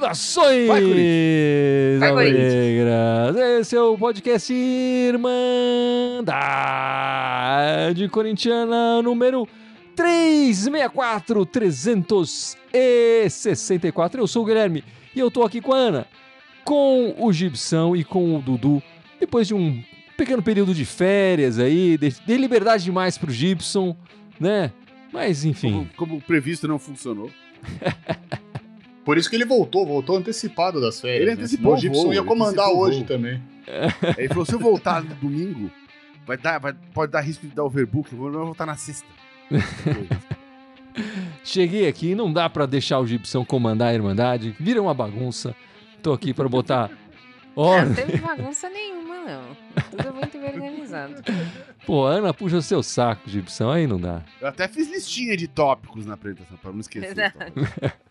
Saudações! Vai! Negras! Esse é o podcast Irmandade Corintiana número 364 364. Eu sou o Guilherme e eu tô aqui com a Ana, com o Gibson e com o Dudu. Depois de um pequeno período de férias aí, de, de liberdade demais pro Gibson, né? Mas enfim. Como, como previsto, não funcionou. Por isso que ele voltou, voltou antecipado das férias. Ele né? antecipou Senão o Gibson voo, ia comandar hoje voo. também. Ele falou: se eu voltar no domingo, vai dar, vai- pode dar risco de dar overbook. Eu vou voltar na sexta. Cheguei aqui, não dá pra deixar o Gibson comandar a Irmandade, vira uma bagunça. Tô aqui pra botar Não, ordem. não teve bagunça nenhuma, não. Tudo muito bem organizado. Pô, Ana puxa seu saco, Gibson, aí não dá. Eu até fiz listinha de tópicos na apresentação, pra não esquecer. Verdade.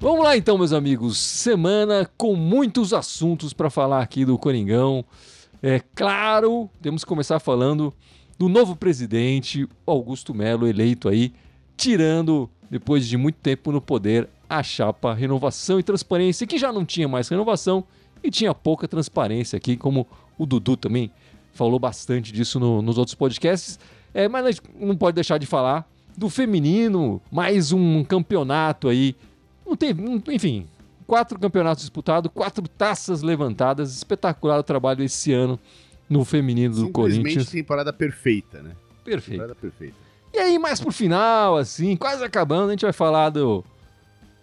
Vamos lá então, meus amigos. Semana com muitos assuntos pra falar aqui do Coringão. É claro, temos que começar falando do novo presidente, Augusto Melo, eleito aí, tirando, depois de muito tempo no poder, a chapa Renovação e Transparência, que já não tinha mais renovação e tinha pouca transparência aqui, como o Dudu também falou bastante disso no- nos outros podcasts. É, mas não pode deixar de falar do feminino, mais um campeonato aí. Não não- enfim, quatro campeonatos disputados, quatro taças levantadas. Espetacular o trabalho esse ano no feminino do Simplesmente Corinthians. temporada perfeita, né? Perfeito. Temporada perfeita. E aí, mais pro final, assim, quase acabando, a gente vai falar do,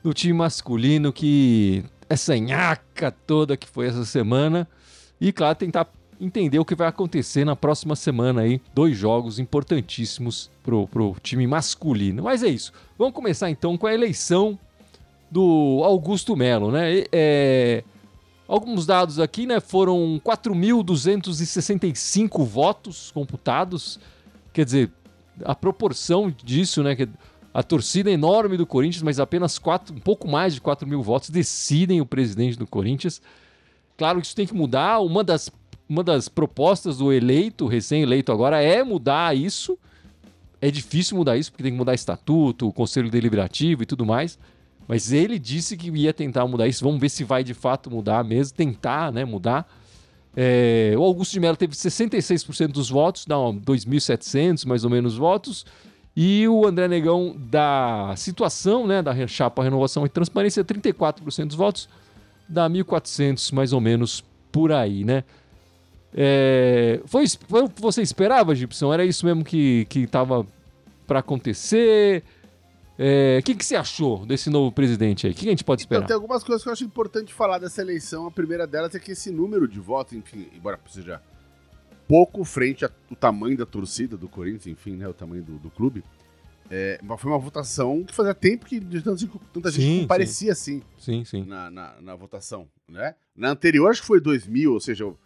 do time masculino que essa nhaca toda que foi essa semana. E, claro, tentar entender o que vai acontecer na próxima semana aí. Dois jogos importantíssimos pro, pro time masculino. Mas é isso. Vamos começar então com a eleição do Augusto Melo, né? É, alguns dados aqui, né? Foram 4.265 votos computados. Quer dizer, a proporção disso, né? A torcida enorme do Corinthians, mas apenas quatro, um pouco mais de 4 mil votos decidem o presidente do Corinthians. Claro que isso tem que mudar. Uma das, uma das propostas do eleito, recém-eleito agora, é mudar isso. É difícil mudar isso, porque tem que mudar estatuto, conselho deliberativo e tudo mais. Mas ele disse que ia tentar mudar isso. Vamos ver se vai de fato mudar mesmo, tentar né, mudar. É, o Augusto de Mello teve 66% dos votos, dá um 2.700 mais ou menos votos. E o André Negão, da situação, né, da chapa Renovação e Transparência, 34% dos votos, dá 1.400 mais ou menos por aí, né? É, foi, foi o que você esperava, Gibson? Era isso mesmo que estava para acontecer? É, O que, que você achou desse novo presidente aí? O que a gente pode Então, esperar? tem algumas coisas que eu acho importante falar dessa eleição. A primeira delas é que esse número de votos, enfim, embora seja pouco frente ao tamanho da torcida do Corinthians, enfim, né, o tamanho do, do clube, é, foi uma votação que fazia tempo que tanta, gente- Sim, comparecia assim Sim, sim. na, na, na votação, né? Na anterior, acho que foi 2000, ou seja, o,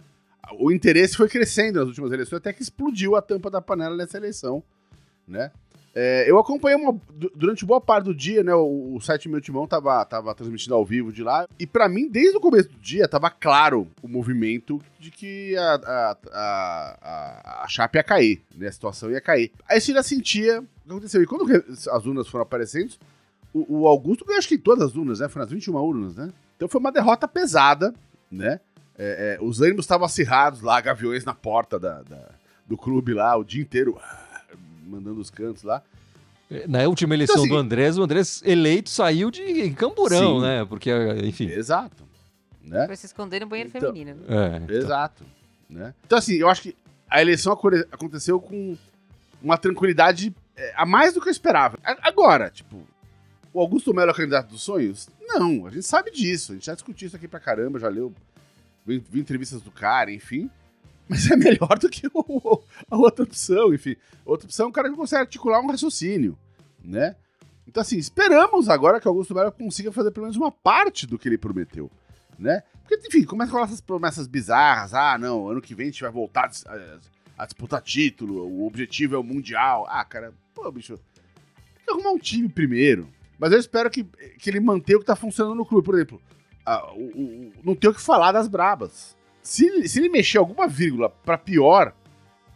o interesse foi crescendo nas últimas eleições, até que explodiu a tampa da panela nessa eleição, né? É, eu acompanhei uma- du- durante boa parte do dia, né? O, o site Meu Timão tava, tava transmitindo ao vivo de lá. E pra mim, desde o começo do dia, tava claro o movimento de que a, a, a, a, chapa ia cair, né? A situação ia cair. Aí você já sentia o que aconteceu. E quando as urnas foram aparecendo, o, o Augusto ganhou acho que em todas as urnas, né? Foram as 21 urnas, né? Então foi uma derrota pesada, né? É, é, os ânimos estavam acirrados lá, gaviões na porta da, da- do clube lá, o dia inteiro, mandando os cantos lá. Na última eleição Então, assim- do Andrés, o Andrés eleito saiu de camburão, Sim. né? Porque, enfim. Exato. Né? Pra se esconder no banheiro Então- feminino. né? É, Exato. Né? Então, assim, eu acho que a eleição aconteceu com uma tranquilidade é, a mais do que eu esperava. Agora, tipo, o Augusto Melo é o candidato dos sonhos? Não, a gente sabe disso. A gente já discutiu isso aqui pra caramba, já leu, vi, vi entrevistas do cara, enfim. Mas é melhor do que o- a outra opção, enfim. Outra opção é um cara que consegue articular um raciocínio, né? Então, assim, esperamos agora que Augusto Melo consiga fazer pelo menos uma parte do que ele prometeu, né? Porque, enfim, começa com essas promessas bizarras. Ah, não, ano que vem a gente vai voltar a, a- disputar título, o objetivo é o Mundial. Ah, cara, pô, bicho, tem que arrumar um time primeiro. Mas eu espero que, que ele mantenha o que tá funcionando no clube. Por exemplo, o, o, não tem o que falar das brabas. Se, se ele mexer alguma vírgula para pior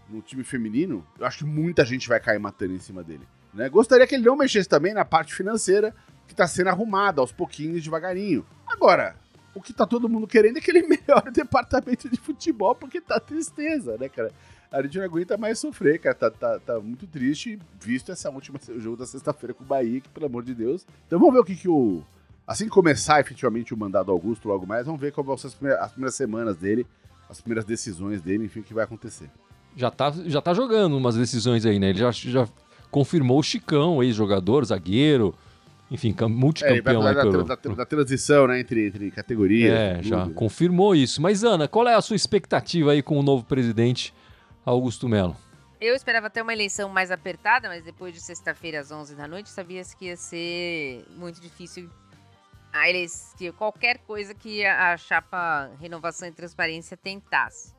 no time feminino, eu acho que muita gente vai cair matando em cima dele. Né? Gostaria que ele não mexesse também na parte financeira, que tá sendo arrumada aos pouquinhos, devagarinho. Agora, o que tá todo mundo querendo é que ele melhore o departamento de futebol, porque tá tristeza, né, cara? A gente não aguenta mais sofrer, cara. Tá, tá, tá muito triste, visto essa última jogo da sexta-feira com o Bahia, que, pelo amor de Deus. Então vamos ver o que, que o. Assim que começar efetivamente o mandado Augusto logo mais, vamos ver como vão ser as primeiras, as primeiras semanas dele, as primeiras decisões dele, enfim, o que vai acontecer. Já tá, já tá jogando umas decisões aí, né? Ele já, já confirmou o Chicão, ex-jogador, zagueiro, enfim, multicampeão. É, ele vai da, da, da, transição, né, entre, entre categorias. É, já né? confirmou isso. Mas, Ana, qual é a sua expectativa aí com o novo presidente Augusto Melo? Eu esperava ter uma eleição mais apertada, mas depois de sexta-feira às 11 da noite, sabia que ia ser muito difícil eles, que qualquer coisa que a chapa Renovação e Transparência tentasse.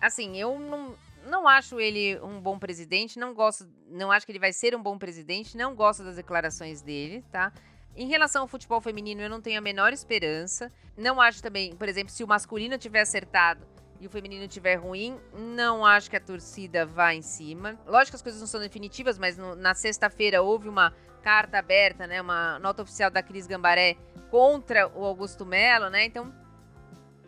Assim, eu não, não acho ele um bom presidente, não gosto, não acho que ele vai ser um bom presidente, não gosto das declarações dele, tá? Em relação ao futebol feminino, eu não tenho a menor esperança. Não acho também, por exemplo, se o masculino tiver acertado e o feminino tiver ruim, não acho que a torcida vá em cima. Lógico que as coisas não são definitivas, mas no, na sexta-feira houve uma carta aberta, né, uma nota oficial da Cris Gambaré contra o Augusto Melo, né? Então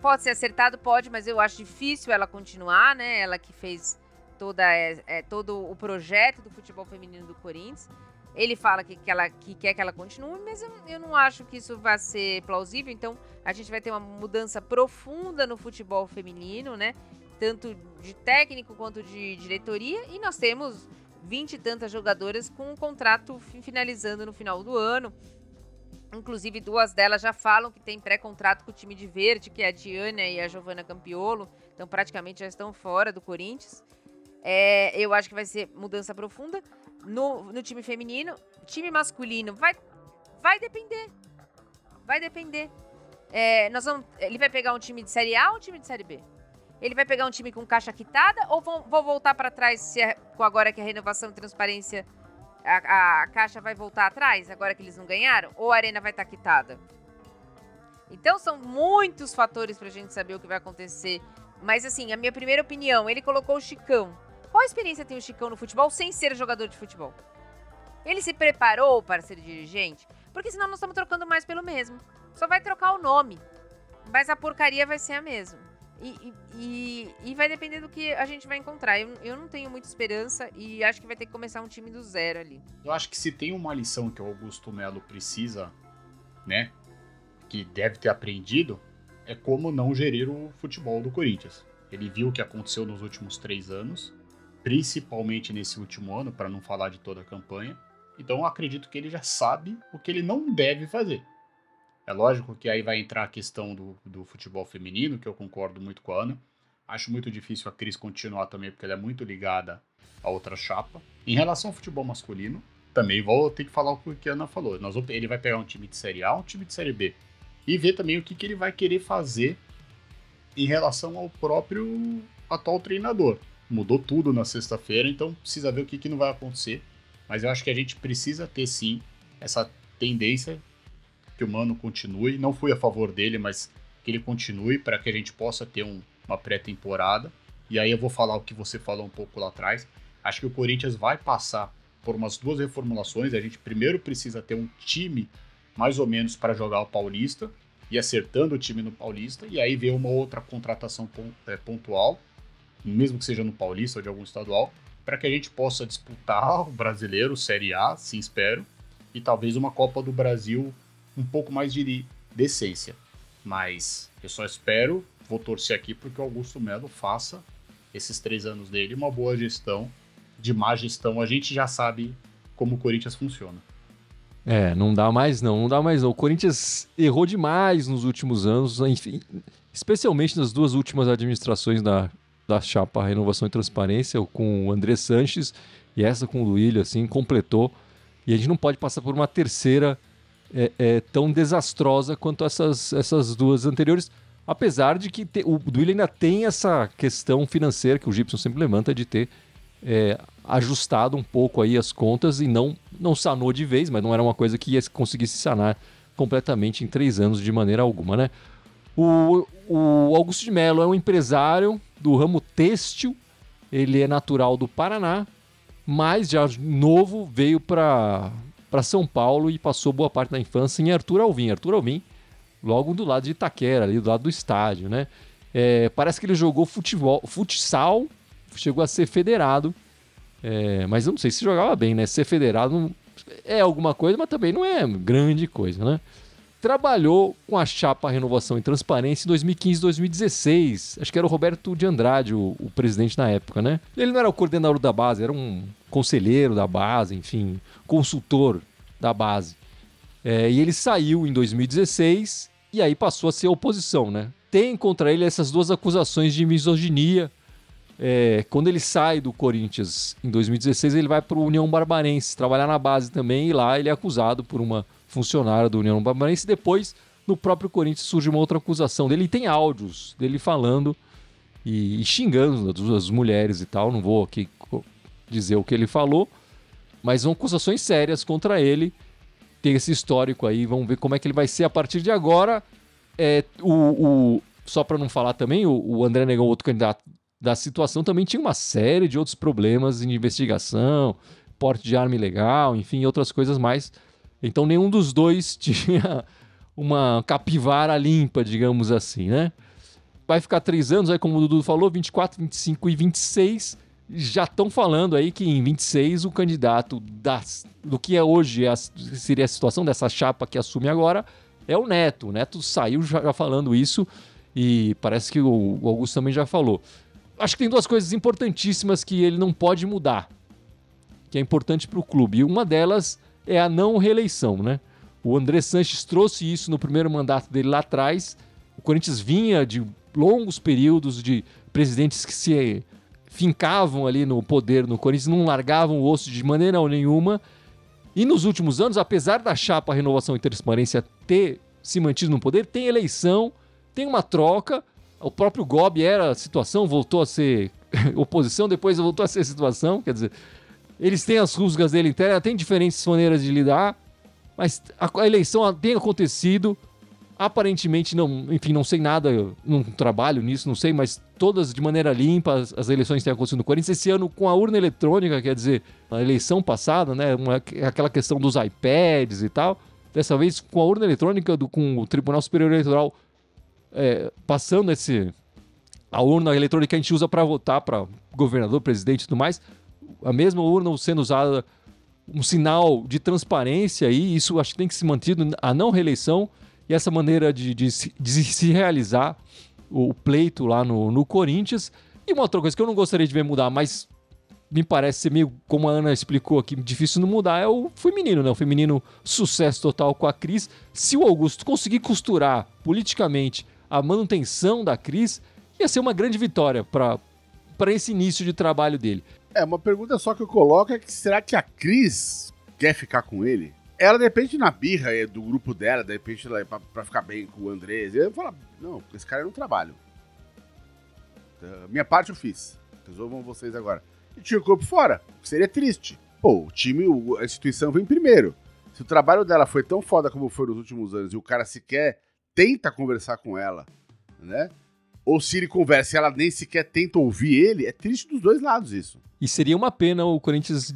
Pode ser acertado, pode, mas eu acho difícil ela continuar, né? Ela que fez toda, é, é, todo o projeto do futebol feminino do Corinthians. Ele fala que, que, ela, que quer que ela continue, mas eu, eu não acho que isso vai ser plausível. Então, a gente vai ter uma mudança profunda no futebol feminino, né? Tanto de técnico quanto de diretoria. E nós temos vinte e tantas jogadoras com um contrato finalizando no final do ano. Inclusive, duas delas já falam que tem pré-contrato com o time de verde, que é a Diana e a Giovana Campiolo. Então, praticamente já estão fora do Corinthians. É, eu acho que vai ser mudança profunda. No, no time feminino, time masculino vai, vai depender. Vai depender. É, nós vamos, ele vai pegar um time de Série A ou um time de Série B? Ele vai pegar um time com caixa quitada ou vão, vou voltar para trás se é, agora que a renovação e transparência a, a, caixa vai voltar atrás, agora que eles não ganharam? Ou a arena vai estar tá quitada? Então são muitos fatores pra gente saber o que vai acontecer. Mas assim, a minha primeira opinião, ele colocou o Chicão. Qual experiência tem o Chicão no futebol sem ser jogador de futebol? Ele se preparou para ser dirigente? Porque senão nós estamos trocando mais pelo mesmo. Só vai trocar o nome. Mas a porcaria vai ser a mesma. E, e, e, vai depender do que a gente vai encontrar. Eu, eu não tenho muita esperança e acho que vai ter que começar um time do zero ali. Eu acho que se tem uma lição que o Augusto Melo precisa, né, que deve ter aprendido, é como não gerir o futebol do Corinthians. Ele viu o que aconteceu nos últimos três anos, principalmente nesse último ano, para não falar de toda a campanha. Então eu acredito que ele já sabe o que ele não deve fazer. É lógico que aí vai entrar a questão do, do futebol feminino, que eu concordo muito com a Ana. Acho muito difícil a Cris continuar também, porque ela é muito ligada a outra chapa. Em relação ao futebol masculino, também vou ter que falar o que a Ana falou. Nós, ele vai pegar um time de Série A, um time de Série B. E ver também o que, que ele vai querer fazer em relação ao próprio atual treinador. Mudou tudo na sexta-feira, então precisa ver o que, que não vai acontecer. Mas eu acho que a gente precisa ter sim essa tendência que o Mano continue. Não fui a favor dele, mas que ele continue para que a gente possa ter um, uma pré-temporada. E aí eu vou falar o que você falou um pouco lá atrás. Acho que o Corinthians vai passar por umas duas reformulações. A gente primeiro precisa ter um time mais ou menos para jogar o Paulista e acertando o time no Paulista. E aí ver uma outra contratação é, pontual, mesmo que seja no Paulista ou de algum estadual, para que a gente possa disputar o brasileiro, Série A, sim espero, e talvez uma Copa do Brasil um pouco mais de decência. Mas eu só espero, vou torcer aqui porque o Augusto Melo faça esses três anos dele uma boa gestão. De má gestão, a gente já sabe como o Corinthians funciona. É, não dá mais não, não dá mais não. O Corinthians errou demais nos últimos anos, enfim, especialmente nas duas últimas administrações da, da chapa Renovação e Transparência, com o André Sanches e essa com o Luílio, assim, completou. E a gente não pode passar por uma terceira é, é, tão desastrosa quanto essas, essas duas anteriores. Apesar de que te, o Duílio ainda tem essa questão financeira que o Gibson sempre levanta de ter é, ajustado um pouco aí as contas e não, não sanou de vez, mas não era uma coisa que ia conseguir se sanar completamente em três anos de maneira alguma, né? O, o Augusto de Mello é um empresário do ramo têxtil, ele é natural do Paraná, mas já novo veio para São Paulo e passou boa parte da infância em Arthur Alvim. Arthur Alvim, logo do lado de Itaquera, ali do lado do estádio, né? É, parece que ele jogou futebol, futsal, chegou a ser federado, é, mas eu não sei se jogava bem, né? Ser federado é alguma coisa, mas também não é grande coisa, né? Trabalhou com a chapa Renovação e Transparência em 2015 2016. Acho que era o Roberto de Andrade, o, o, presidente na época, né? Ele não era o coordenador da base, era um conselheiro da base, enfim, consultor da base. É, e ele saiu em 2016 e aí passou a ser oposição, né? Tem contra ele essas duas acusações de misoginia é, quando ele sai do Corinthians em 2016, ele vai para o União Barbarense, trabalhar na base também, e lá ele é acusado por uma funcionária do União Barbarense. Depois, no próprio Corinthians, surge uma outra acusação dele. E tem áudios dele falando e, e xingando as mulheres e tal. Não vou aqui dizer o que ele falou, mas são acusações sérias contra ele. Tem esse histórico aí, vamos ver como é que ele vai ser a partir de agora. É, o, o só para não falar também, o, o André Negão, outro candidato da situação também tinha uma série de outros problemas de investigação, porte de arma ilegal, enfim, outras coisas mais. Então nenhum dos dois tinha uma capivara limpa, digamos assim, né? Vai ficar três anos, aí como o Dudu falou, 24, 25 e 26. Já estão falando aí que em 26 o candidato das, do que é hoje a, seria a situação dessa chapa que assume agora é o Neto. O Neto saiu já, falando isso e parece que o, o Augusto também já falou acho que tem duas coisas importantíssimas que ele não pode mudar, que é importante para o clube. E uma delas é a não reeleição, né? O André Sanches trouxe isso no primeiro mandato dele lá atrás. O Corinthians vinha de longos períodos de presidentes que se fincavam ali no poder no Corinthians, não largavam o osso de maneira nenhuma. E nos últimos anos, apesar da chapa Renovação e Transparência ter se mantido no poder, tem eleição, tem uma troca, o próprio Gobi era situação, voltou a ser oposição, depois voltou a ser situação. Quer dizer, eles têm as rusgas dele interna, tem diferentes maneiras de lidar, mas a, eleição tem acontecido. Aparentemente, não, enfim, não sei nada, não trabalho nisso, não sei, mas todas de maneira limpa as, as eleições têm acontecido no Corinthians. Esse ano com a urna eletrônica, quer dizer, a eleição passada, né, uma, aquela questão dos iPads e tal. Dessa vez com a urna eletrônica, do, com o Tribunal Superior Eleitoral é, passando esse a urna eletrônica que a gente usa para votar para governador, presidente e tudo mais, a mesma urna sendo usada um sinal de transparência e isso acho que tem que ser mantido a não reeleição e essa maneira de, de, de se realizar o pleito lá no, no Corinthians. E uma outra coisa que eu não gostaria de ver mudar, mas me parece ser meio, como a Ana explicou aqui, difícil não mudar, é o feminino, né? O feminino sucesso total com a Cris. Se o Augusto conseguir costurar politicamente a manutenção da Cris, ia ser uma grande vitória para esse início de trabalho dele. É, uma pergunta só que eu coloco é que será que a Cris quer ficar com ele? Ela, de repente, na birra do grupo dela, de repente, ela, pra, pra ficar bem com o Andrés, eu falo, não, esse cara é um trabalho. Uh, minha parte eu fiz. Resolvam vocês agora. E tinha o corpo fora. Seria triste. Pô, o time, a instituição vem primeiro. Se o trabalho dela foi tão foda como foi nos últimos anos e o cara sequer tenta conversar com ela, né? Ou se ele conversa e ela nem sequer tenta ouvir ele, é triste dos dois lados isso. E seria uma pena o Corinthians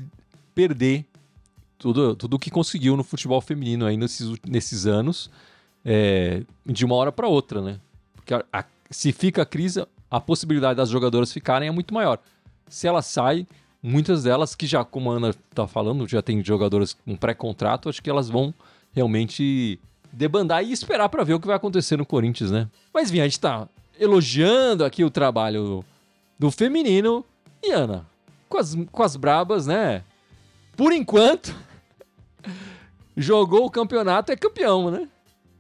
perder tudo, tudo que conseguiu no futebol feminino aí nesses, nesses anos, é, de uma hora para outra, né? Porque a, a, se fica a crise, a possibilidade das jogadoras ficarem é muito maior. Se ela sai, muitas delas, que já, como a Ana tá falando, já tem jogadoras com pré-contrato, acho que elas vão realmente debandar e esperar para ver o que vai acontecer no Corinthians, né? Mas, Vinha, a gente tá elogiando aqui o trabalho do feminino e, Ana, com as, com as brabas, né? Por enquanto, jogou o campeonato, é campeão, né?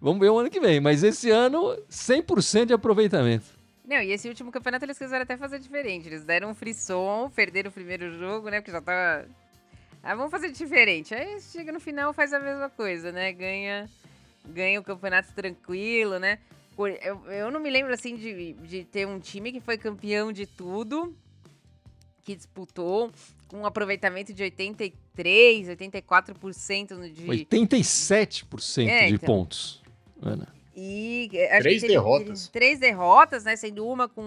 Vamos ver o ano que vem. Mas esse ano, 100% de aproveitamento. Não, e esse último campeonato eles quiseram até fazer diferente. Eles deram um frisson, perderam o primeiro jogo, né? Porque já tava. Ah, vamos fazer diferente. Aí chega no final faz a mesma coisa, né? Ganha ganha o campeonato tranquilo, né? Eu, eu não me lembro assim de, de ter um time que foi campeão de tudo que disputou, com um aproveitamento de 83, 84% no de. 87% É, de então. pontos. Ana. E acho Três teve derrotas. Três derrotas, né? Sendo uma com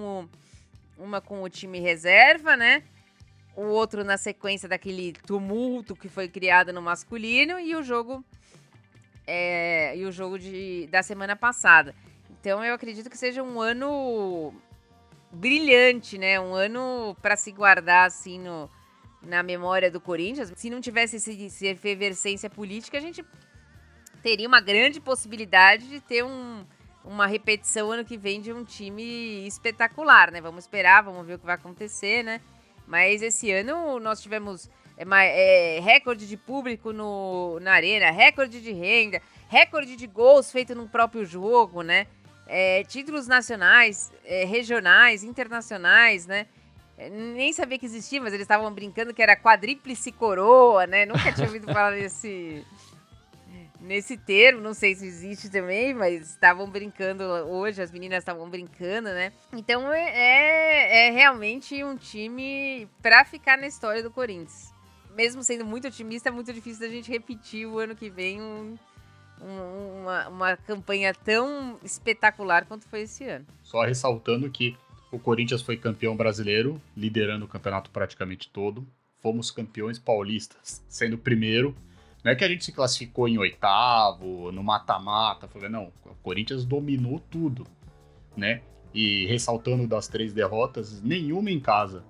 o, uma com o time reserva, né? O outro na sequência daquele tumulto que foi criado no masculino e o jogo é, e o jogo de, da semana passada. Então eu acredito que seja um ano brilhante, né? Um ano para se guardar assim no, na memória do Corinthians. Se não tivesse esse, essa efervescência política, a gente teria uma grande possibilidade de ter um, uma repetição ano que vem de um time espetacular, né? Vamos esperar, vamos ver o que vai acontecer, né? Mas esse ano nós tivemos é, é, recorde de público no, na arena, recorde de renda, recorde de gols feito no próprio jogo, né? É, títulos nacionais, é, regionais, internacionais, né? É, Nem sabia que existia, mas eles estavam brincando que era quadríplice coroa, né? Nunca tinha ouvido falar desse, nesse termo, não sei se existe também, mas estavam brincando hoje, as meninas estavam brincando, né? Então é, é, é realmente um time pra ficar na história do Corinthians. Mesmo sendo muito otimista, é muito difícil da gente repetir o ano que vem um- um- uma, uma campanha tão espetacular quanto foi esse ano. Só ressaltando que o Corinthians foi campeão brasileiro, liderando o campeonato praticamente todo. Fomos campeões paulistas, sendo o primeiro. Não é que a gente se classificou em oitavo, no mata-mata, não, o Corinthians dominou tudo, né? E ressaltando das três derrotas, nenhuma em casa.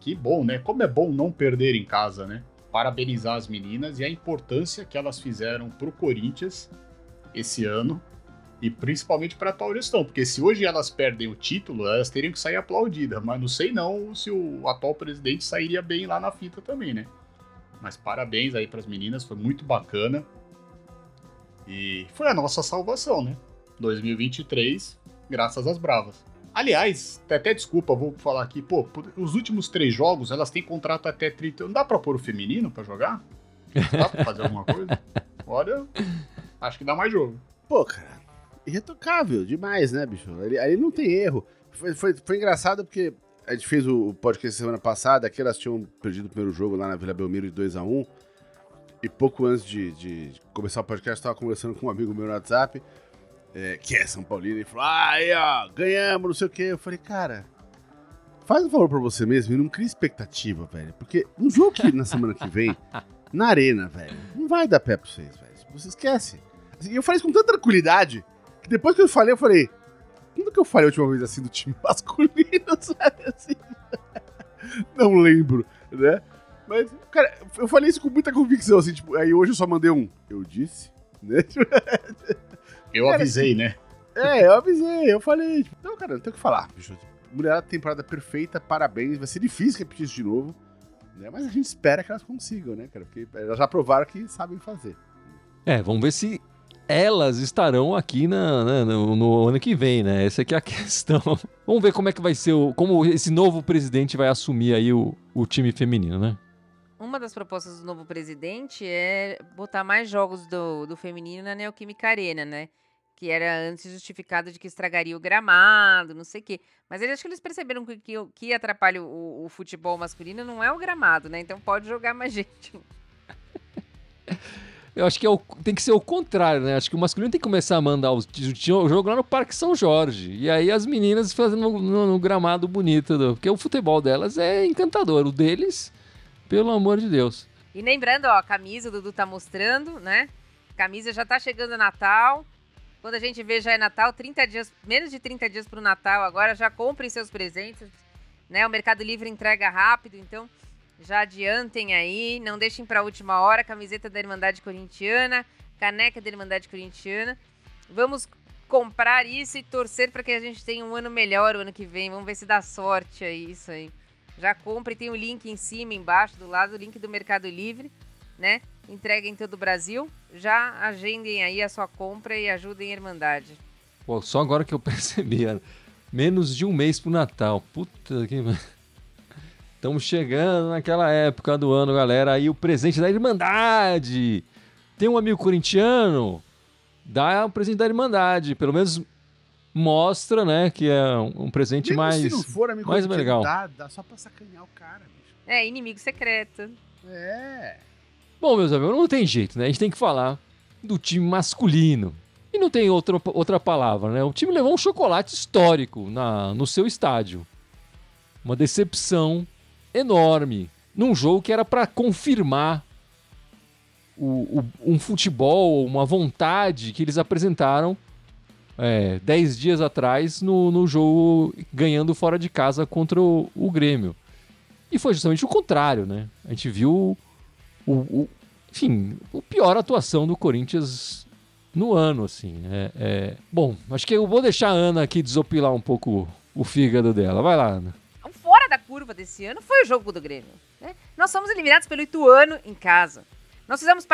Que bom, né? Como é bom não perder em casa, né? Parabenizar as meninas e a importância que elas fizeram pro Corinthians esse ano e principalmente para a atual gestão, porque se hoje elas perdem o título, elas teriam que sair aplaudidas, mas não sei não se o atual presidente sairia bem lá na fita também, né? Mas parabéns aí para as meninas, foi muito bacana. E foi a nossa salvação, né? 2023, graças às bravas. Aliás, até- desculpa, vou falar aqui, pô, os últimos três jogos, elas têm contrato até 30. Não dá pra pôr o feminino pra jogar? Dá pra fazer alguma coisa? Olha, acho que dá mais jogo. Pô, cara, irretocável demais, né, bicho? Ali, ali não tem erro. Foi, foi, foi engraçado porque a gente fez o, podcast semana passada, que elas tinham perdido o primeiro jogo lá na Vila Belmiro de 2x1. E pouco antes de, de começar o podcast, eu tava conversando com um amigo meu no WhatsApp, é, que é São Paulino, e falou: ah, aí, ó, ganhamos, não sei o quê. Eu falei, cara, faz um favor pra você mesmo e não cria expectativa, velho. Porque um jogo que na semana que vem, na arena, velho, não vai dar pé pra vocês, velho. Você esquece. Assim, eu falei isso com tanta tranquilidade que depois que eu falei, eu falei. Quando que eu falei a última vez assim do time masculino, sabe? Assim, não lembro, né? Mas, cara, eu falei isso com muita convicção, assim, tipo, aí hoje eu só mandei um. Eu disse, né? Eu Cara, avisei, né? É, eu avisei, eu falei. Tipo, não, cara, não tem o que falar, bicho. Mulherada temporada perfeita, parabéns. Vai ser difícil repetir isso de novo. Né? Mas a gente espera que elas consigam, né, cara? Porque elas já provaram que sabem fazer. É, vamos ver se elas estarão aqui na, né, no, no ano que vem, né? Essa aqui é a questão. Vamos ver como é que vai ser, o, como esse novo presidente vai assumir aí o, o time feminino, né? Uma das propostas do novo presidente é botar mais jogos do, do feminino na Neoquímica Arena, né? Que era antes justificado de que estragaria o gramado, não sei o quê. Mas eles acho que eles perceberam que, que, o que atrapalha o, o futebol masculino não é o gramado, né? Então pode jogar mais gente. Eu acho que é o- tem que ser o contrário, né? Acho que o masculino tem que começar a mandar os- o jogo lá no Parque São Jorge. E aí as meninas fazendo no, no- no gramado bonito. do- porque o futebol delas é encantador. O deles, pelo amor de Deus. E lembrando, ó, a camisa o Dudu tá mostrando, né? Camisa já tá chegando Natal. Quando a gente vê já é Natal, 30 dias, menos de 30 dias pro Natal agora, já comprem seus presentes, né? O Mercado Livre entrega rápido, então já adiantem aí, não deixem pra última hora, camiseta da Irmandade Corintiana, caneca da Irmandade Corintiana. Vamos comprar isso e torcer para que a gente tenha um ano melhor o ano que vem. Vamos ver se dá sorte aí isso aí. Já compre, tem o link em cima, embaixo, do lado, o link do Mercado Livre, né? Entrega em todo o Brasil. Já agendem aí a sua compra e ajudem a Irmandade. Pô, só agora que eu percebi, Ana. menos de um mês pro Natal. Puta que. Estamos chegando naquela época do ano, galera. Aí o presente da Irmandade. Tem um amigo corintiano? Dá o presente da Irmandade. Pelo menos mostra, né, que é um um presente Mesmo mais. se não for, amigo, mais corintiano, legal. Dá, dá só pra sacanear o cara, bicho. É, inimigo secreto. É. Bom, meus amigos, não tem jeito, né? A gente tem que falar do time masculino. E não tem outra, outra palavra, né? O time levou um chocolate histórico na, no seu estádio. Uma decepção enorme. Num jogo que era para confirmar o, o- um futebol, uma vontade que eles apresentaram é, dez dias atrás no, no jogo ganhando fora de casa contra o, o Grêmio. E foi justamente o contrário, né? A gente viu o, o- enfim, o pior atuação do Corinthians no ano, assim. É, é- Bom, acho que eu vou deixar a Ana aqui desopilar um pouco o fígado dela. Vai lá, Ana. O fora da curva desse ano foi o jogo do Grêmio. né? Nós fomos eliminados pelo Ituano em casa. Nós fizemos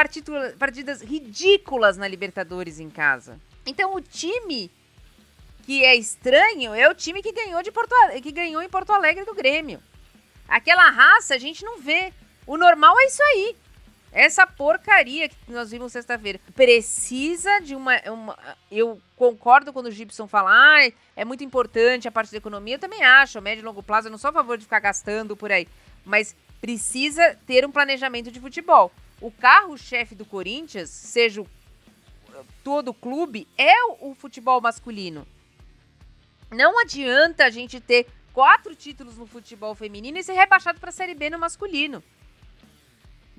partidas ridículas na Libertadores em casa. Então o time que é estranho é o time que ganhou, de Porto, que ganhou em Porto Alegre do Grêmio. Aquela raça a gente não vê. O normal é isso aí. Essa porcaria que nós vimos sexta-feira. Precisa de uma, uma- Eu concordo quando o Gibson fala, ah, é muito importante a parte da economia. Eu também acho, médio e longo prazo, eu não sou a favor de ficar gastando por aí. Mas precisa ter um planejamento de futebol. O carro-chefe do Corinthians, seja todo o clube, é o futebol masculino. Não adianta a gente ter quatro títulos no futebol feminino e ser rebaixado para a Série B no masculino.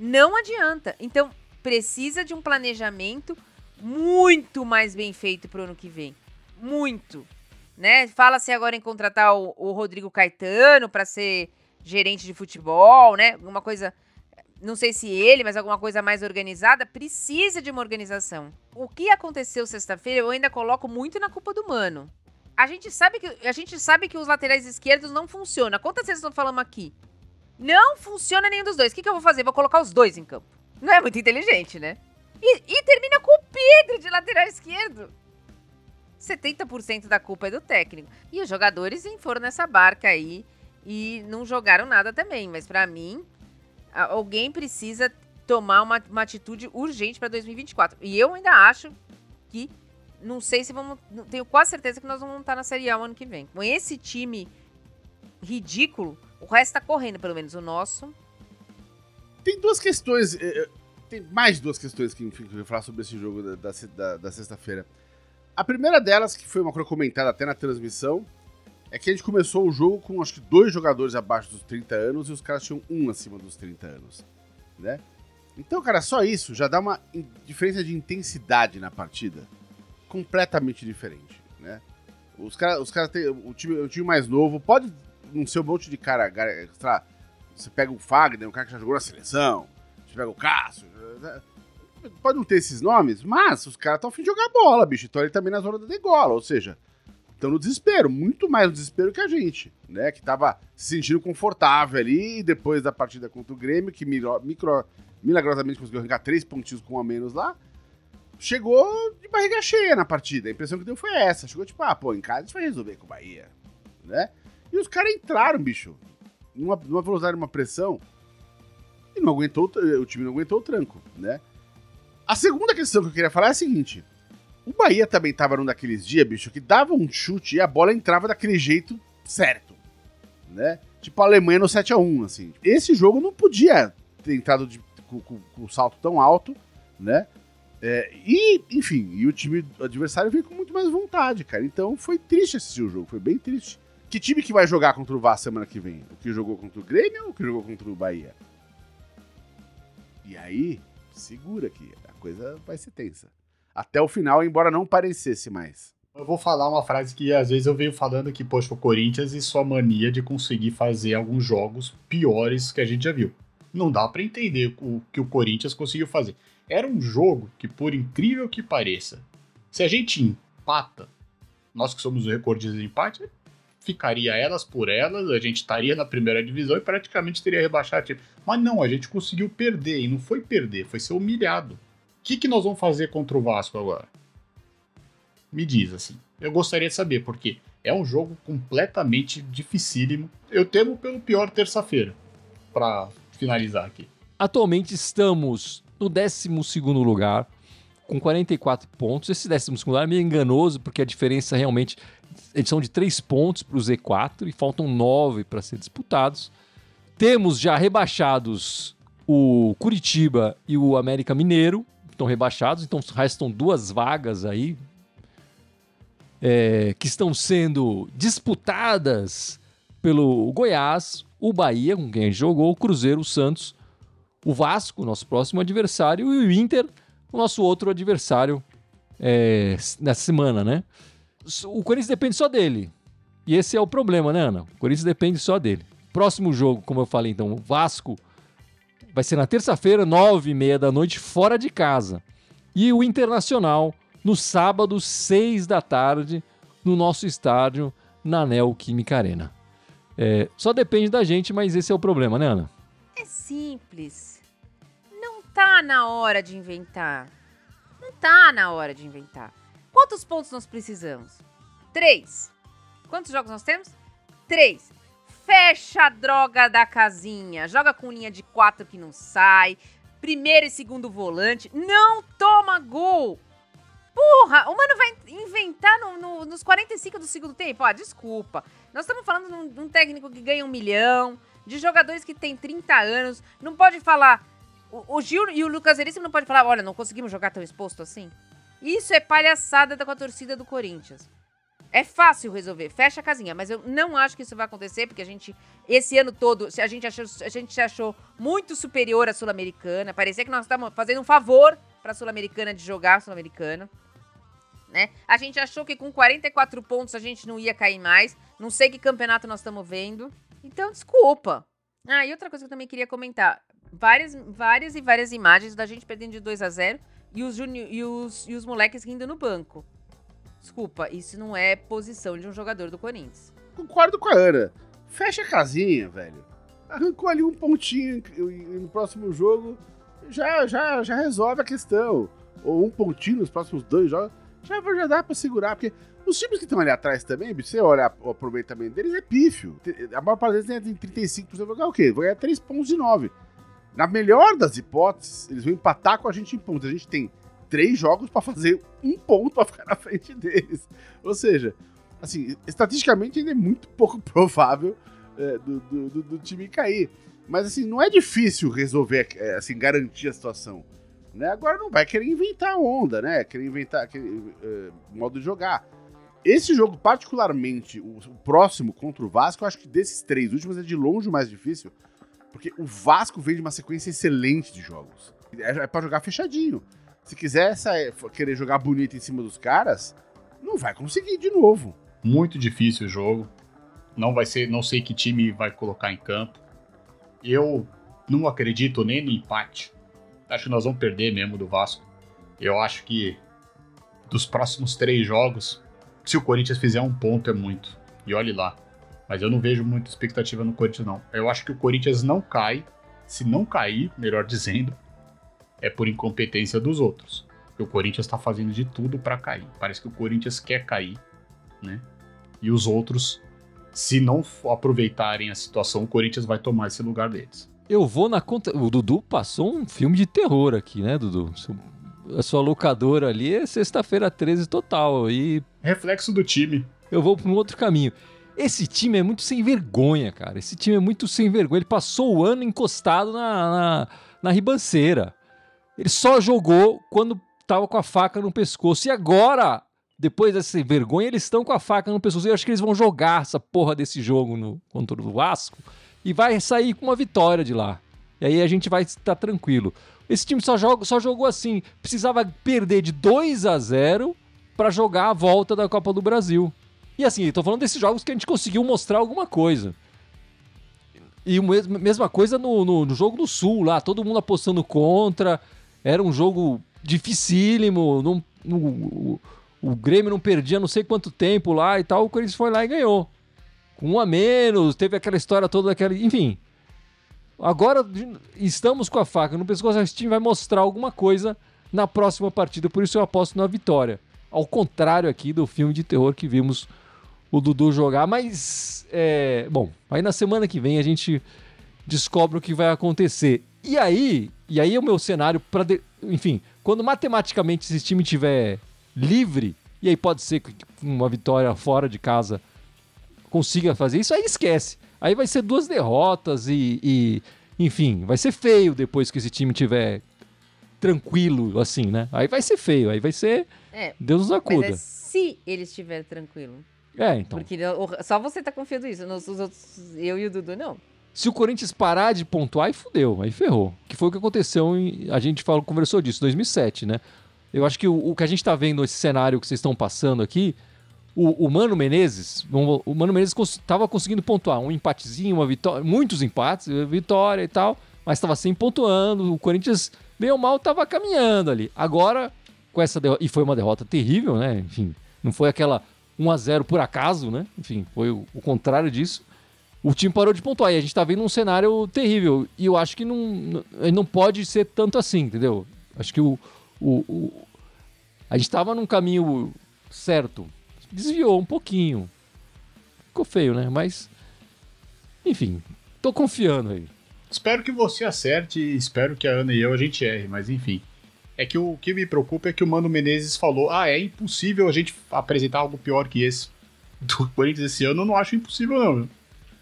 Não adianta. Então, precisa de um planejamento muito mais bem feito para o ano que vem. Muito. Né? Fala-se agora em contratar o, o Rodrigo Caetano para ser gerente de futebol, né? Uma coisa. Não sei se ele, mas alguma coisa mais organizada. Precisa de uma organização. O que aconteceu sexta-feira, eu ainda coloco muito na culpa do Mano. A gente sabe que, a gente sabe que os laterais esquerdos não funcionam. Quantas vezes nós falamos aqui? Não funciona nenhum dos dois. O que, que eu vou fazer? Vou colocar os dois em campo. Não é muito inteligente, né? E, e termina com o Pedro de lateral esquerdo. 70% da culpa é do técnico. E os jogadores foram nessa barca aí e não jogaram nada também. Mas pra mim, alguém precisa tomar uma, uma atitude urgente pra 2024. E eu ainda acho que não sei se vamos. Tenho quase certeza que nós vamos estar na Série A o ano que vem. Com esse time ridículo, o resto tá correndo, pelo menos o nosso. Tem duas questões. eh, eh, Tem mais duas questões que eu ia falar sobre esse jogo da, da, da- sexta-feira. A primeira delas, que foi uma coisa comentada até na transmissão, é que a gente começou o jogo com acho que dois jogadores abaixo dos 30 anos e os caras tinham um acima dos 30 anos. Né? Então, cara, só isso já dá uma diferença de intensidade na partida completamente diferente. Né? Os caras os cara. O time, o time mais novo pode não ser um monte de cara. sei lá, você pega o Fagner, um cara que já jogou na seleção. Você pega o Cássio. né? Pode não ter esses nomes, mas os caras estão afim de jogar bola, bicho. Então ele também na zona da degola. Ou seja, estão no desespero. Muito mais no desespero que a gente, né? Que tava se sentindo confortável ali. Depois da partida contra o Grêmio, que micro, micro- milagrosamente conseguiu arrancar três pontinhos com um a menos lá. Chegou de barriga cheia na partida. A impressão que deu foi essa. Chegou tipo, ah, pô, em casa a gente vai resolver com o Bahia. Né? E os caras entraram, bicho. Numa, numa velocidade, numa pressão. E não aguentou, o time não aguentou o tranco, né? A segunda questão que eu queria falar é a seguinte. O Bahia também tava num daqueles dias, bicho, que dava um chute e a bola entrava daquele jeito certo, né? Tipo a Alemanha no 7x1, assim. Esse jogo não podia ter entrado de- com, com- com um salto tão alto, né? É, e, enfim, e o time adversário veio com muito mais vontade, cara. Então foi triste assistir o jogo, foi bem triste. Que time que vai jogar contra o Vasco semana que vem? O que jogou contra o Grêmio ou o que jogou contra o Bahia? E aí, segura que a coisa vai ser tensa. Até o final, embora não parecesse mais. Eu vou falar uma frase que às vezes eu venho falando que, poxa, o Corinthians e sua mania de conseguir fazer alguns jogos piores que a gente já viu. Não dá pra entender o que o Corinthians conseguiu fazer. Era um jogo que, por incrível que pareça, se a gente empata, nós que somos os recordistas de empate, ficaria elas por elas, a gente estaria na primeira divisão e praticamente teria rebaixado. time. Mas não, a gente conseguiu perder, e não foi perder, foi ser humilhado. O que, que nós vamos fazer contra o Vasco agora? Me diz assim. Eu gostaria de saber, porque é um jogo completamente dificílimo. Eu temo pelo pior terça-feira, Pra finalizar aqui. Atualmente estamos no 12 lugar, com 44 pontos. Esse décimo segundo é meio enganoso, porque a diferença realmente eles são de 3 pontos para o Z4 e faltam 9 para ser disputados. Temos já rebaixados o Curitiba e o América Mineiro, estão rebaixados, então restam duas vagas aí é, que estão sendo disputadas pelo Goiás, o Bahia, com quem jogou, o Cruzeiro, o Santos, o Vasco, nosso próximo adversário, e o Inter, o nosso outro adversário é, nessa semana, né? O Corinthians depende só dele. E esse é o problema, né, Ana? O Corinthians depende só dele. Próximo jogo, como eu falei, então, Vasco vai ser na terça-feira, nove e meia da noite, fora de casa. E o Internacional, no sábado, seis da tarde, no nosso estádio, na Neoquímica Arena. É, só depende da gente, mas esse é o problema, né, Ana? É simples. Tá na hora de inventar. Não tá na hora de inventar. Quantos pontos nós precisamos? Três. Quantos jogos nós temos? Três. Fecha a droga da casinha. Joga com linha de quatro que não sai. Primeiro e segundo volante. Não toma gol. Porra, o mano vai inventar no, no, nos 45 do segundo tempo? Ah, desculpa. Nós estamos falando de um, técnico que ganha um milhão, de jogadores que tem 30 anos. Não pode falar. O, o Gil e o Lucas Veríssimo não pode falar: olha, não conseguimos jogar tão exposto assim. Isso é palhaçada com a torcida do Corinthians. É fácil resolver, fecha a casinha, mas eu não acho que isso vai acontecer, porque a gente, esse ano todo, a gente achou, a gente se achou muito superior à Sul-Americana. Parecia que nós estávamos fazendo um favor para a Sul-Americana de jogar a Sul-Americana. Né? A gente achou que com 44 pontos a gente não ia cair mais. Não sei que campeonato nós estamos vendo. Então, desculpa. Ah, e outra coisa que eu também queria comentar. Várias, várias e várias imagens da gente perdendo de 2 a 0 e os, e os, e os moleques rindo no banco. Desculpa, isso não é posição de um jogador do Corinthians. Concordo com a Ana. Fecha a casinha, velho. Arrancou ali um pontinho no próximo jogo já, já, já resolve a questão. Ou um pontinho nos próximos dois jogos já, já dá pra segurar, porque os times que estão ali atrás também, você olha o aproveitamento deles, é pífio. A maior parte deles tem 35%, vai ganhar o quê? Vai ganhar 3 pontos de 9. Na melhor das hipóteses, eles vão empatar com a gente em pontos. A gente tem três jogos para fazer um ponto para ficar na frente deles. Ou seja, assim, estatisticamente ainda é muito pouco provável é, do, do, do, time cair. Mas assim, não é difícil resolver, é, assim, garantir a situação. Né? Agora não vai querer inventar onda, né? Querer inventar aquele uh, modo de jogar. Esse jogo, particularmente, o, o, próximo contra o Vasco, eu acho que desses três últimos é de longe o mais difícil. Porque o Vasco vem de uma sequência excelente de jogos. É, é para jogar fechadinho. Se quiser sair, querer jogar bonito em cima dos caras, não vai conseguir de novo. Muito difícil o jogo. Não vai ser, não sei que time vai colocar em campo. Eu não acredito nem no empate. Acho que nós vamos perder mesmo do Vasco. Eu acho que dos próximos três jogos, se o Corinthians fizer um ponto é muito. E olhe lá. Mas eu não vejo muita expectativa no Corinthians, não. Eu acho que o Corinthians não cai. Se não cair, melhor dizendo, é por incompetência dos outros. o Corinthians está fazendo de tudo para cair. Parece que o Corinthians quer cair, né? E os outros, se não aproveitarem a situação, o Corinthians vai tomar esse lugar deles. Eu vou na conta. O Dudu passou um filme de terror aqui, né, Dudu? A sua locadora ali é sexta-feira 13 total. E. Reflexo do time. Eu vou para um outro caminho. Esse time é muito sem vergonha, cara. Esse time é muito sem vergonha. Ele passou o ano encostado na, na, na ribanceira. Ele só jogou quando tava com a faca no pescoço. E agora, depois dessa vergonha, eles estão com a faca no pescoço. Eu acho que eles vão jogar essa porra desse jogo no, contra o Vasco e vai sair com uma vitória de lá. E aí a gente vai estar tranquilo. Esse time só, joga, só jogou assim. Precisava perder de 2 a 0 para jogar a volta da Copa do Brasil. E assim, estou falando desses jogos que a gente conseguiu mostrar alguma coisa. E mesma coisa no, no, no jogo do Sul lá, todo mundo apostando contra. Era um jogo dificílimo, não, o, o Grêmio não perdia não sei quanto tempo lá e tal, o Corinthians foi lá e ganhou. Com um a menos, teve aquela história toda daquela. Enfim. Agora estamos com a faca no pescoço, esse time vai mostrar alguma coisa na próxima partida, por isso eu aposto na vitória. Ao contrário aqui do filme de terror que vimos o Dudu jogar, mas é, bom, aí na semana que vem a gente descobre o que vai acontecer. E aí, e aí o meu cenário para, enfim, quando matematicamente esse time tiver livre, e aí pode ser que uma vitória fora de casa consiga fazer isso, aí esquece. Aí vai ser duas derrotas e, e enfim, vai ser feio depois que esse time tiver tranquilo, assim, né? Aí vai ser feio, aí vai ser. É, Deus nos mas acuda. é se ele estiver tranquilo. É, então. Porque o- só você tá confiando nisso. Nos, os outros, eu e o Dudu, não. Se o Corinthians parar de pontuar, aí fudeu, aí ferrou. Que foi o que aconteceu, em, a gente falou, conversou disso, 2007, né? Eu acho que o, o que a gente tá vendo, esse cenário que vocês estão passando aqui, o, o Mano Menezes, o Mano Menezes cons- tava conseguindo pontuar um empatezinho, uma vitória, muitos empates, vitória e tal, mas estava sem pontuando, o Corinthians, bem ou mal, tava caminhando ali. Agora, com essa derrota, e foi uma derrota terrível, né? Enfim, não foi aquela 1 a 0 por acaso, né? Enfim, foi o- o contrário disso o time parou de pontuar. E a gente tá vendo um cenário terrível. E eu acho que não, não, pode ser tanto assim, entendeu? Acho que o, o, o- a gente tava num caminho certo. Desviou um pouquinho. Ficou feio, né? Mas. Enfim, tô confiando aí. Espero que você acerte e espero que a Ana e eu a gente erre, mas enfim. É que o que me preocupa é que o Mano Menezes falou: ah, é impossível a gente apresentar algo pior que esse do Corinthians esse ano. Eu não acho impossível, não.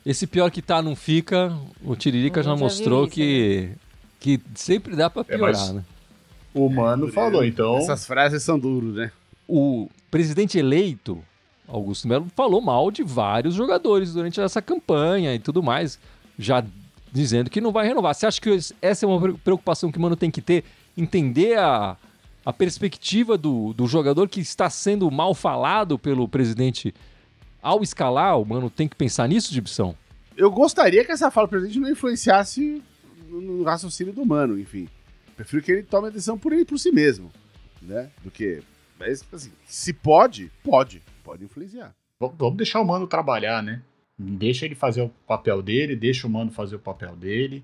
Esse pior que tá não fica, o Tiririca já já mostrou isso, que, que sempre dá pra É, piorar, mas- né? O Mano falou, então. Essas frases são duras, né? o presidente eleito, Augusto Melo, falou mal de vários jogadores durante essa campanha e tudo mais, já dizendo que não vai renovar. Você acha que essa é uma preocupação que o Mano tem que ter? Entender a, a perspectiva do, do jogador que está sendo mal falado pelo presidente ao escalar? O Mano tem que pensar nisso, Gibson? Eu gostaria que essa fala do presidente não influenciasse no, raciocínio do humano, enfim. Prefiro que ele tome a decisão por ele por si mesmo, né? Do que. Mas, assim, se pode, pode. Pode influenciar. Vamos deixar o Mano trabalhar, né? Deixa ele fazer o papel dele, deixa o Mano fazer o papel dele.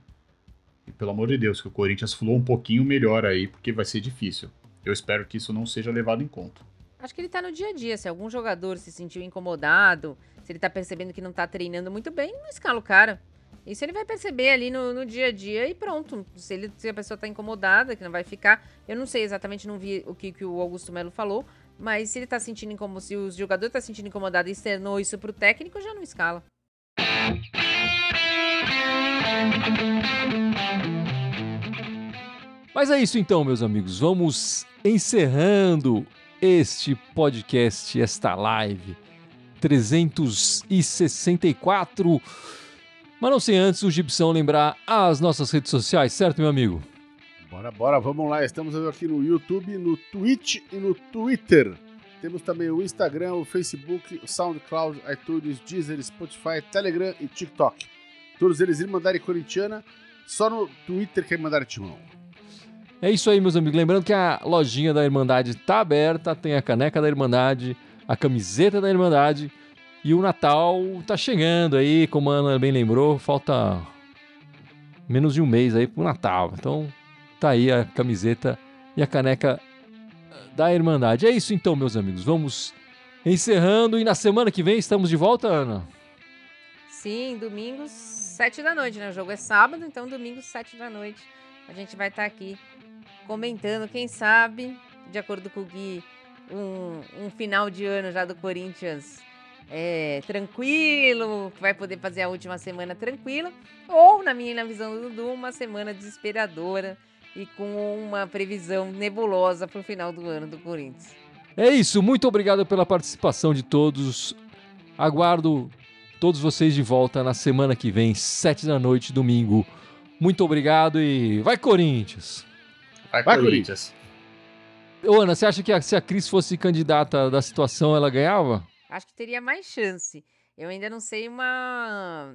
E pelo amor de Deus, que o Corinthians flua um pouquinho melhor aí, porque vai ser difícil. Eu espero que isso não seja levado em conta. Acho que ele tá no dia a dia. Se algum jogador se sentiu incomodado, se ele tá percebendo que não tá treinando muito bem, não escala o cara. Isso ele vai perceber ali no, no dia a dia e pronto. Se, ele, se a pessoa tá incomodada, que não vai ficar. Eu não sei exatamente, não vi o que, que o Augusto Melo falou, mas se ele tá sentindo incomodado, se o jogador tá sentindo incomodado e externou isso pro técnico, já não escala. Mas é isso então, meus amigos. Vamos encerrando este podcast, esta live 364. Mas não sem antes o Gibson lembrar as nossas redes sociais, certo, meu amigo? Bora, bora, vamos lá. Estamos aqui no YouTube, no Twitch e no Twitter. Temos também o Instagram, o Facebook, o SoundCloud, iTunes, Deezer, Spotify, Telegram e TikTok. Todos eles Irmandade Corintiana. Só no Twitter que é Irmandade Timão. É isso aí, meus amigos. Lembrando que a lojinha da Irmandade tá aberta, tem a caneca da Irmandade, a camiseta da Irmandade e o Natal tá chegando aí, como a Ana bem lembrou, falta menos de um mês aí pro Natal. Então tá aí a camiseta e a caneca da Irmandade. É isso então, meus amigos. Vamos encerrando e na semana que vem estamos de volta, Ana. Sim, domingos, sete da noite, né? O jogo é sábado, então domingo, sete da noite. A gente vai estar aqui comentando, quem sabe, de acordo com o Gui, um, um final de ano já do Corinthians é, tranquilo, vai poder fazer a última semana tranquila, ou, na minha na visão do Dudu, uma semana desesperadora e com uma previsão nebulosa para o final do ano do Corinthians. É isso, muito obrigado pela participação de todos. Aguardo todos vocês de volta na semana que vem, sete da noite, domingo. Muito obrigado e vai Corinthians! Vai, Vai, Corinthians. Ô, Ana, você acha que a- se a Cris fosse candidata da situação, ela ganhava? Acho que teria mais chance. Eu ainda não sei uma.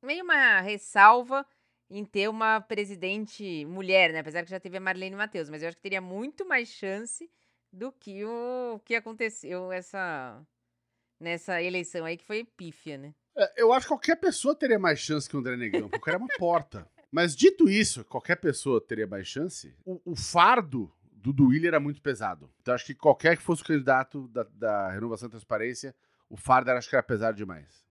meio uma ressalva em ter uma presidente mulher, né? Apesar que já teve a Marlene Matheus, mas eu acho que teria muito mais chance do que o que aconteceu essa nessa eleição aí que foi pífia, né? É, Eu acho que qualquer pessoa teria mais chance que o André Negão, porque o cara é uma porta. Mas dito isso, qualquer pessoa teria mais chance, o, o fardo do Duílio era muito pesado. Então acho que qualquer que fosse o candidato da, da Renovação e Transparência, o fardo era, acho que era pesado demais.